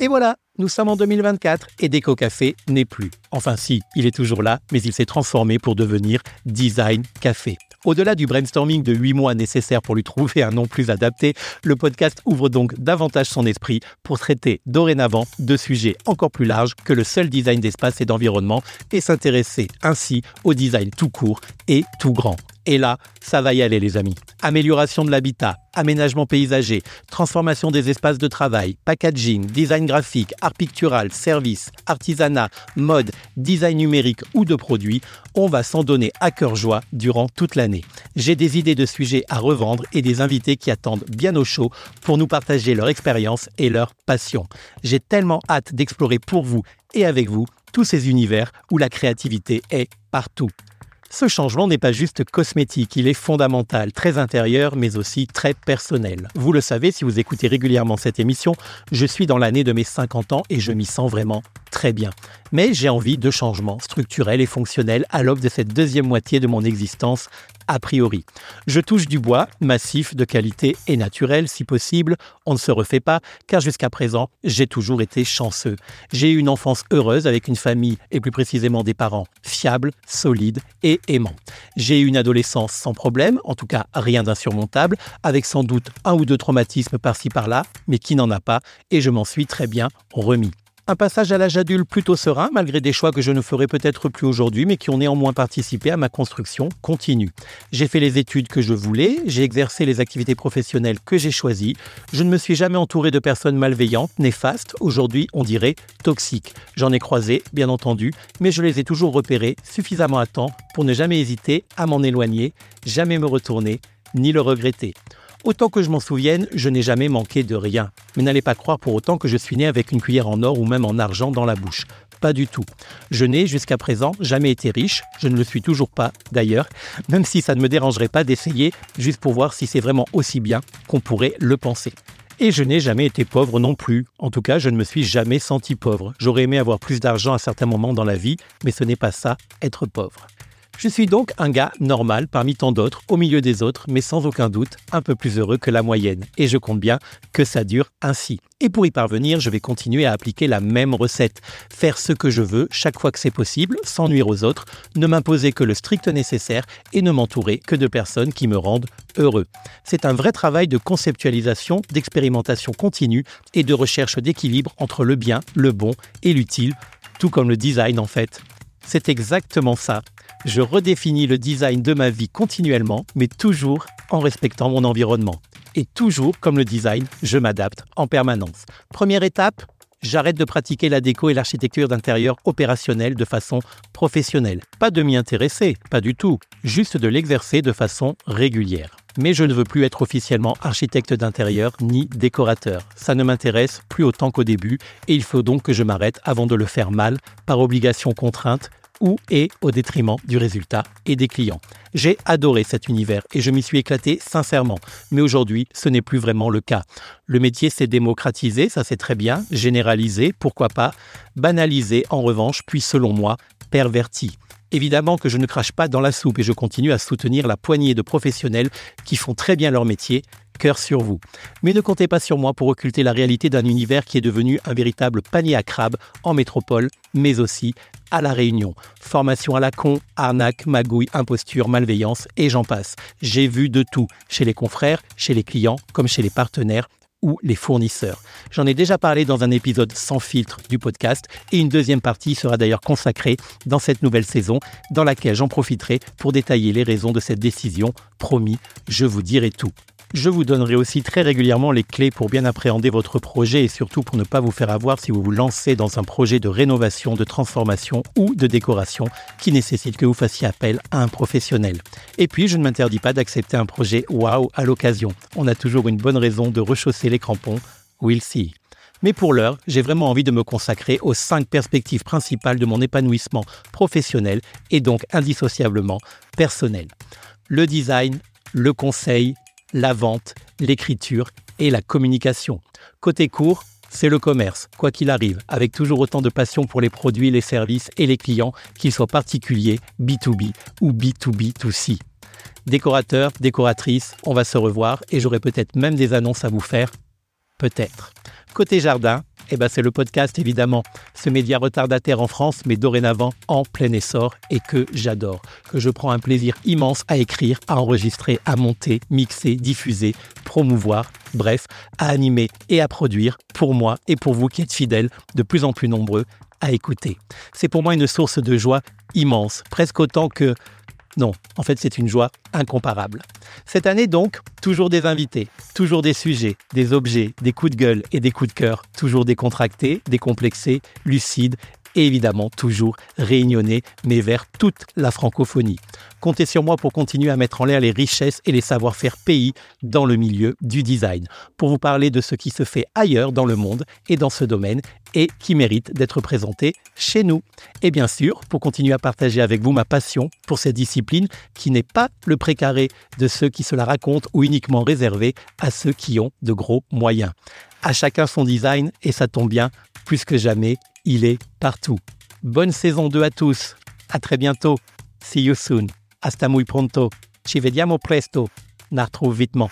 Et voilà, nous sommes en 2024 et Déco Café n'est plus. Enfin si, il est toujours là, mais il s'est transformé pour devenir Design Café. Au-delà du brainstorming de 8 mois nécessaire pour lui trouver un nom plus adapté, le podcast ouvre donc davantage son esprit pour traiter dorénavant de sujets encore plus larges que le seul design d'espace et d'environnement et s'intéresser ainsi au design tout court et tout grand. Et là, ça va y aller les amis. Amélioration de l'habitat, aménagement paysager, transformation des espaces de travail, packaging, design graphique, art pictural, service, artisanat, mode, design numérique ou de produits, on va s'en donner à cœur joie durant toute l'année. J'ai des idées de sujets à revendre et des invités qui attendent bien au chaud pour nous partager leur expérience et leur passion. J'ai tellement hâte d'explorer pour vous et avec vous tous ces univers où la créativité est partout. Ce changement n'est pas juste cosmétique, il est fondamental, très intérieur, mais aussi très personnel. Vous le savez, si vous écoutez régulièrement cette émission, je suis dans l'année de mes 50 ans et je m'y sens vraiment très bien. Mais j'ai envie de changements structurels et fonctionnels à l'aube de cette deuxième moitié de mon existence a priori. Je touche du bois, massif, de qualité et naturel si possible. On ne se refait pas, car jusqu'à présent, j'ai toujours été chanceux. J'ai eu une enfance heureuse avec une famille et plus précisément des parents fiables, solides et aimants. J'ai eu une adolescence sans problème, en tout cas rien d'insurmontable, avec sans doute un ou deux traumatismes par-ci par-là, mais qui n'en a pas, et je m'en suis très bien remis. Un passage à l'âge adulte plutôt serein, malgré des choix que je ne ferai peut-être plus aujourd'hui, mais qui ont néanmoins participé à ma construction continue. J'ai fait les études que je voulais, j'ai exercé les activités professionnelles que j'ai choisies, je ne me suis jamais entouré de personnes malveillantes, néfastes, aujourd'hui on dirait toxiques. J'en ai croisé, bien entendu, mais je les ai toujours repérées suffisamment à temps pour ne jamais hésiter à m'en éloigner, jamais me retourner, ni le regretter. Autant que je m'en souvienne, je n'ai jamais manqué de rien. Mais n'allez pas croire pour autant que je suis né avec une cuillère en or ou même en argent dans la bouche. Pas du tout. Je n'ai jusqu'à présent jamais été riche, je ne le suis toujours pas d'ailleurs, même si ça ne me dérangerait pas d'essayer juste pour voir si c'est vraiment aussi bien qu'on pourrait le penser. Et je n'ai jamais été pauvre non plus. En tout cas, je ne me suis jamais senti pauvre. J'aurais aimé avoir plus d'argent à certains moments dans la vie, mais ce n'est pas ça, être pauvre. Je suis donc un gars normal parmi tant d'autres, au milieu des autres, mais sans aucun doute un peu plus heureux que la moyenne. Et je compte bien que ça dure ainsi. Et pour y parvenir, je vais continuer à appliquer la même recette. Faire ce que je veux chaque fois que c'est possible, sans nuire aux autres, ne m'imposer que le strict nécessaire et ne m'entourer que de personnes qui me rendent heureux. C'est un vrai travail de conceptualisation, d'expérimentation continue et de recherche d'équilibre entre le bien, le bon et l'utile, tout comme le design en fait. C'est exactement ça je redéfinis le design de ma vie continuellement, mais toujours en respectant mon environnement. Et toujours, comme le design, je m'adapte en permanence. Première étape, j'arrête de pratiquer la déco et l'architecture d'intérieur opérationnelle de façon professionnelle. Pas de m'y intéresser, pas du tout, juste de l'exercer de façon régulière. Mais je ne veux plus être officiellement architecte d'intérieur ni décorateur. Ça ne m'intéresse plus autant qu'au début et il faut donc que je m'arrête avant de le faire mal, par obligation contrainte, ou et au détriment du résultat et des clients. J'ai adoré cet univers et je m'y suis éclaté sincèrement. Mais aujourd'hui, ce n'est plus vraiment le cas. Le métier s'est démocratisé, ça c'est très bien, généralisé, pourquoi pas, banalisé en revanche, puis selon moi, perverti. Évidemment que je ne crache pas dans la soupe et je continue à soutenir la poignée de professionnels qui font très bien leur métier cœur sur vous. Mais ne comptez pas sur moi pour occulter la réalité d'un univers qui est devenu un véritable panier à crabes en métropole, mais aussi à La Réunion. Formation à la con, arnaque, magouille, imposture, et j'en passe. J'ai vu de tout, chez les confrères, chez les clients, comme chez les partenaires ou les fournisseurs. J'en ai déjà parlé dans un épisode sans filtre du podcast et une deuxième partie sera d'ailleurs consacrée dans cette nouvelle saison dans laquelle j'en profiterai pour détailler les raisons de cette décision. Promis, je vous dirai tout. Je vous donnerai aussi très régulièrement les clés pour bien appréhender votre projet et surtout pour ne pas vous faire avoir si vous vous lancez dans un projet de rénovation, de transformation ou de décoration qui nécessite que vous fassiez appel à un professionnel. Et puis, je ne m'interdis pas d'accepter un projet waouh à l'occasion. On a toujours une bonne raison de rechausser les crampons. We'll see. Mais pour l'heure, j'ai vraiment envie de me consacrer aux cinq perspectives principales de mon épanouissement professionnel et donc indissociablement personnel. Le design, le conseil, la vente, l'écriture et la communication. Côté court, c'est le commerce, quoi qu'il arrive, avec toujours autant de passion pour les produits, les services et les clients, qu'ils soient particuliers, B2B ou B2B2C. Décorateur, décoratrice, on va se revoir et j'aurai peut-être même des annonces à vous faire. Peut-être. Côté jardin, eh ben c'est le podcast évidemment, ce média retardataire en France mais dorénavant en plein essor et que j'adore, que je prends un plaisir immense à écrire, à enregistrer, à monter, mixer, diffuser, promouvoir, bref, à animer et à produire pour moi et pour vous qui êtes fidèles, de plus en plus nombreux à écouter. C'est pour moi une source de joie immense, presque autant que non, en fait, c'est une joie incomparable. Cette année donc, toujours des invités, toujours des sujets, des objets, des coups de gueule et des coups de cœur, toujours décontractés, décomplexés, lucides et évidemment toujours réunionnais, mais vers toute la francophonie. Comptez sur moi pour continuer à mettre en l'air les richesses et les savoir-faire pays dans le milieu du design, pour vous parler de ce qui se fait ailleurs dans le monde et dans ce domaine et qui mérite d'être présenté chez nous. Et bien sûr, pour continuer à partager avec vous ma passion pour cette discipline qui n'est pas le précaré de ceux qui se la racontent ou uniquement réservé à ceux qui ont de gros moyens. À chacun son design et ça tombe bien, plus que jamais, il est partout. Bonne saison 2 à tous. À très bientôt. See you soon. Hasta muy pronto. Ci vediamo presto. Na vitement.